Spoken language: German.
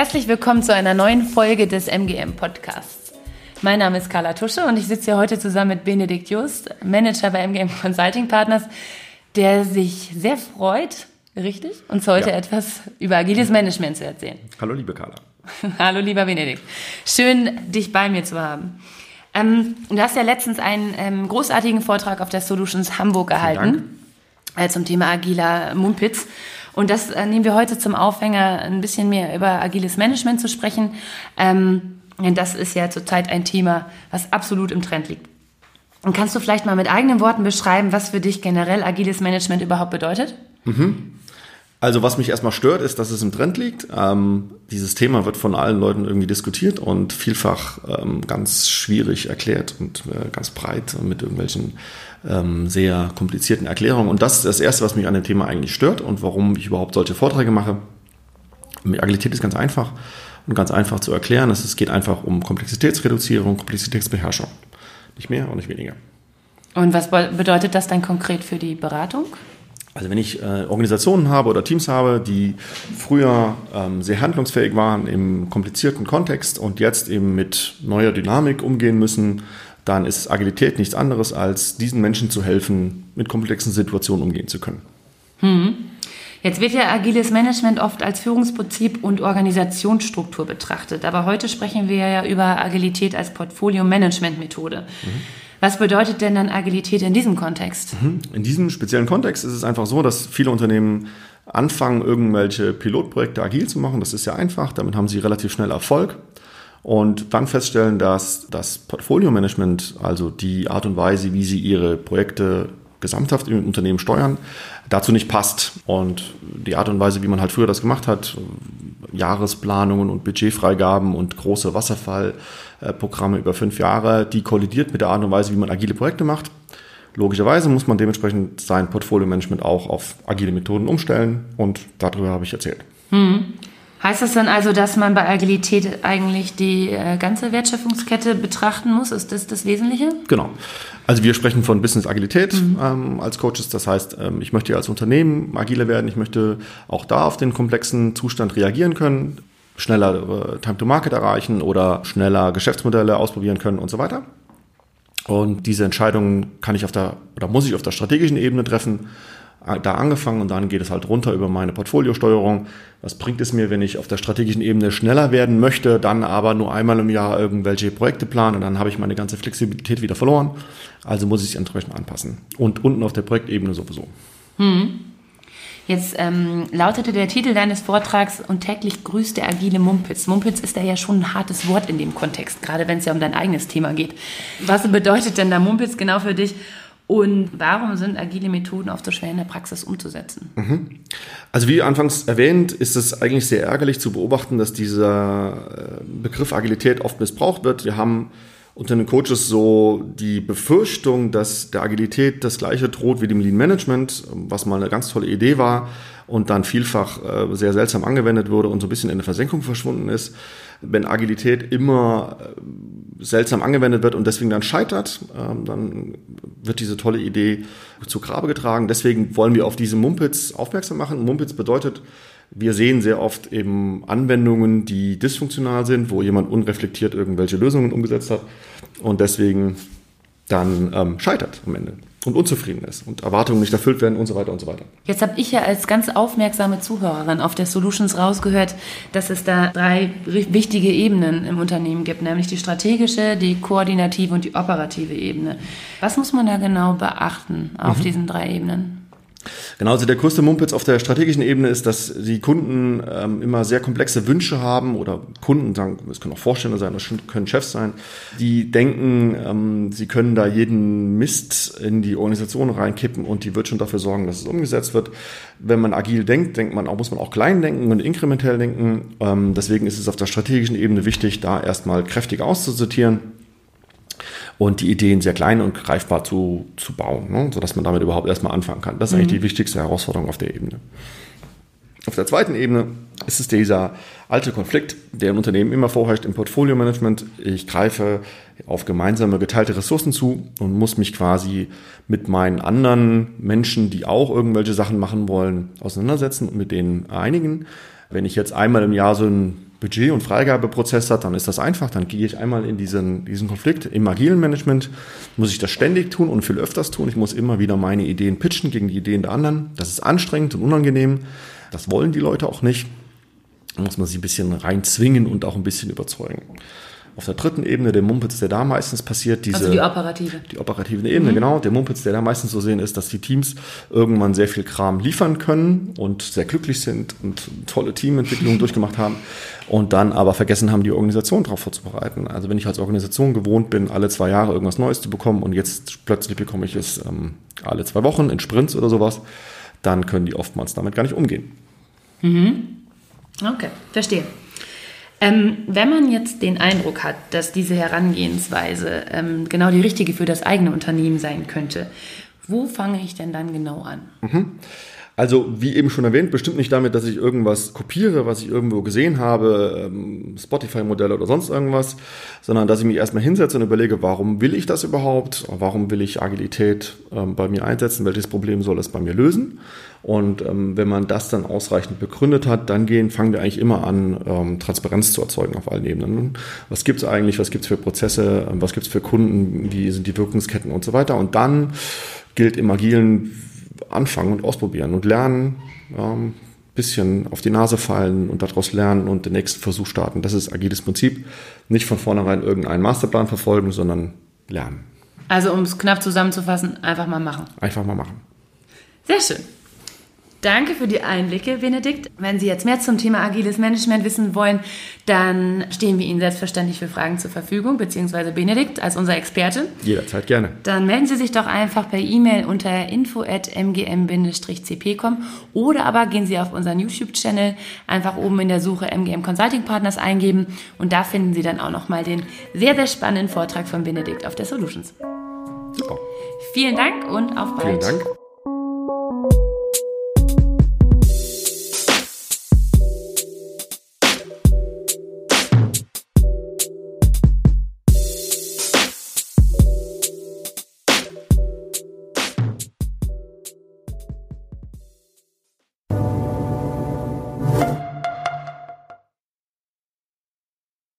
Herzlich willkommen zu einer neuen Folge des MGM Podcasts. Mein Name ist Carla Tusche und ich sitze hier heute zusammen mit Benedikt Just, Manager bei MGM Consulting Partners, der sich sehr freut, richtig, uns heute ja. etwas über agiles Management zu erzählen. Hallo, liebe Carla. Hallo, lieber Benedikt. Schön, dich bei mir zu haben. Ähm, du hast ja letztens einen ähm, großartigen Vortrag auf der Solutions Hamburg gehalten äh, zum Thema agiler Mumpitz. Und das äh, nehmen wir heute zum Aufhänger, ein bisschen mehr über agiles Management zu sprechen. Ähm, denn das ist ja zurzeit ein Thema, was absolut im Trend liegt. Und kannst du vielleicht mal mit eigenen Worten beschreiben, was für dich generell agiles Management überhaupt bedeutet? Mhm. Also was mich erstmal stört, ist, dass es im Trend liegt. Ähm, dieses Thema wird von allen Leuten irgendwie diskutiert und vielfach ähm, ganz schwierig erklärt und äh, ganz breit mit irgendwelchen ähm, sehr komplizierten Erklärungen. Und das ist das Erste, was mich an dem Thema eigentlich stört und warum ich überhaupt solche Vorträge mache. Agilität ist ganz einfach und ganz einfach zu erklären. Es geht einfach um Komplexitätsreduzierung, Komplexitätsbeherrschung. Nicht mehr und nicht weniger. Und was bedeutet das dann konkret für die Beratung? Also wenn ich äh, Organisationen habe oder Teams habe, die früher ähm, sehr handlungsfähig waren im komplizierten Kontext und jetzt eben mit neuer Dynamik umgehen müssen, dann ist Agilität nichts anderes, als diesen Menschen zu helfen, mit komplexen Situationen umgehen zu können. Hm. Jetzt wird ja agiles Management oft als Führungsprinzip und Organisationsstruktur betrachtet, aber heute sprechen wir ja über Agilität als Portfolio-Management-Methode. Mhm. Was bedeutet denn dann Agilität in diesem Kontext? Mhm. In diesem speziellen Kontext ist es einfach so, dass viele Unternehmen anfangen, irgendwelche Pilotprojekte agil zu machen. Das ist ja einfach, damit haben sie relativ schnell Erfolg. Und dann feststellen, dass das Portfolio-Management, also die Art und Weise, wie sie ihre Projekte gesamthaft im Unternehmen steuern, dazu nicht passt. Und die Art und Weise, wie man halt früher das gemacht hat, Jahresplanungen und Budgetfreigaben und große Wasserfallprogramme über fünf Jahre, die kollidiert mit der Art und Weise, wie man agile Projekte macht. Logischerweise muss man dementsprechend sein Portfolio-Management auch auf agile Methoden umstellen und darüber habe ich erzählt. Hm. Heißt das dann also, dass man bei Agilität eigentlich die äh, ganze Wertschöpfungskette betrachten muss? Ist das das Wesentliche? Genau. Also wir sprechen von Business Agilität mhm. ähm, als Coaches. Das heißt, ähm, ich möchte als Unternehmen agiler werden. Ich möchte auch da auf den komplexen Zustand reagieren können, schneller äh, Time to Market erreichen oder schneller Geschäftsmodelle ausprobieren können und so weiter. Und diese Entscheidungen kann ich auf der oder muss ich auf der strategischen Ebene treffen da angefangen und dann geht es halt runter über meine Portfoliosteuerung. Was bringt es mir, wenn ich auf der strategischen Ebene schneller werden möchte, dann aber nur einmal im Jahr irgendwelche Projekte plane und dann habe ich meine ganze Flexibilität wieder verloren. Also muss ich es entsprechend anpassen. Und unten auf der Projektebene sowieso. Hm. Jetzt ähm, lautete der Titel deines Vortrags und täglich grüßt der agile Mumpitz. Mumpitz ist da ja schon ein hartes Wort in dem Kontext, gerade wenn es ja um dein eigenes Thema geht. Was bedeutet denn da Mumpitz genau für dich und warum sind agile Methoden oft so schwer in der Praxis umzusetzen? Mhm. Also wie anfangs erwähnt, ist es eigentlich sehr ärgerlich zu beobachten, dass dieser äh, Begriff Agilität oft missbraucht wird. Wir haben unter den Coaches so die Befürchtung, dass der Agilität das gleiche droht wie dem Lean Management, was mal eine ganz tolle Idee war und dann vielfach äh, sehr seltsam angewendet wurde und so ein bisschen in der Versenkung verschwunden ist wenn Agilität immer äh, seltsam angewendet wird und deswegen dann scheitert, ähm, dann wird diese tolle Idee zu Grabe getragen. Deswegen wollen wir auf diese Mumpitz aufmerksam machen. Mumpitz bedeutet, wir sehen sehr oft eben Anwendungen, die dysfunktional sind, wo jemand unreflektiert irgendwelche Lösungen umgesetzt hat und deswegen dann ähm, scheitert am Ende und unzufrieden ist und Erwartungen nicht erfüllt werden und so weiter und so weiter. Jetzt habe ich ja als ganz aufmerksame Zuhörerin auf der Solutions rausgehört, dass es da drei wichtige Ebenen im Unternehmen gibt, nämlich die strategische, die koordinative und die operative Ebene. Was muss man da genau beachten auf mhm. diesen drei Ebenen? Genau, also der größte Mumpitz auf der strategischen Ebene ist, dass die Kunden ähm, immer sehr komplexe Wünsche haben oder Kunden sagen, es können auch Vorstände sein, das können Chefs sein, die denken, ähm, sie können da jeden Mist in die Organisation reinkippen und die wird schon dafür sorgen, dass es umgesetzt wird. Wenn man agil denkt, denkt man auch, muss man auch klein denken und inkrementell denken. Ähm, deswegen ist es auf der strategischen Ebene wichtig, da erstmal kräftig auszusortieren und die Ideen sehr klein und greifbar zu, zu bauen, ne? sodass man damit überhaupt erstmal anfangen kann. Das ist mhm. eigentlich die wichtigste Herausforderung auf der Ebene. Auf der zweiten Ebene ist es dieser alte Konflikt, der im Unternehmen immer vorherrscht im Portfolio-Management. Ich greife auf gemeinsame geteilte Ressourcen zu und muss mich quasi mit meinen anderen Menschen, die auch irgendwelche Sachen machen wollen, auseinandersetzen und mit denen einigen. Wenn ich jetzt einmal im Jahr so ein Budget- und Freigabeprozess hat, dann ist das einfach. Dann gehe ich einmal in diesen, diesen Konflikt. Im agilen Management muss ich das ständig tun und viel öfters tun. Ich muss immer wieder meine Ideen pitchen gegen die Ideen der anderen. Das ist anstrengend und unangenehm. Das wollen die Leute auch nicht. Da muss man sie ein bisschen reinzwingen und auch ein bisschen überzeugen. Auf der dritten Ebene, der Mumpitz, der da meistens passiert, diese. Also die operative. Die operative Ebene, mhm. genau. Der Mumpitz, der da meistens so sehen ist, dass die Teams irgendwann sehr viel Kram liefern können und sehr glücklich sind und tolle Teamentwicklungen durchgemacht haben und dann aber vergessen haben, die Organisation darauf vorzubereiten. Also wenn ich als Organisation gewohnt bin, alle zwei Jahre irgendwas Neues zu bekommen und jetzt plötzlich bekomme ich es ähm, alle zwei Wochen in Sprints oder sowas, dann können die oftmals damit gar nicht umgehen. Mhm. Okay, verstehe. Ähm, wenn man jetzt den Eindruck hat, dass diese Herangehensweise ähm, genau die richtige für das eigene Unternehmen sein könnte, wo fange ich denn dann genau an? Mhm. Also, wie eben schon erwähnt, bestimmt nicht damit, dass ich irgendwas kopiere, was ich irgendwo gesehen habe, ähm, Spotify-Modelle oder sonst irgendwas, sondern dass ich mich erstmal hinsetze und überlege, warum will ich das überhaupt? Warum will ich Agilität ähm, bei mir einsetzen? Welches Problem soll es bei mir lösen? Und ähm, wenn man das dann ausreichend begründet hat, dann gehen, fangen wir eigentlich immer an, Transparenz zu erzeugen auf allen Ebenen. Was gibt es eigentlich, was gibt es für Prozesse, was gibt es für Kunden, wie sind die Wirkungsketten und so weiter. Und dann gilt im Agilen anfangen und ausprobieren und lernen, ähm, bisschen auf die Nase fallen und daraus lernen und den nächsten Versuch starten. Das ist agiles Prinzip. Nicht von vornherein irgendeinen Masterplan verfolgen, sondern lernen. Also um es knapp zusammenzufassen, einfach mal machen. Einfach mal machen. Sehr schön. Danke für die Einblicke, Benedikt. Wenn Sie jetzt mehr zum Thema agiles Management wissen wollen, dann stehen wir Ihnen selbstverständlich für Fragen zur Verfügung, beziehungsweise Benedikt als unser Experte. Jederzeit gerne. Dann melden Sie sich doch einfach per E-Mail unter info.mgm-cp.com oder aber gehen Sie auf unseren YouTube-Channel, einfach oben in der Suche MGM Consulting Partners eingeben und da finden Sie dann auch nochmal den sehr, sehr spannenden Vortrag von Benedikt auf der Solutions. Super. Vielen Dank und auf bald. Vielen Dank.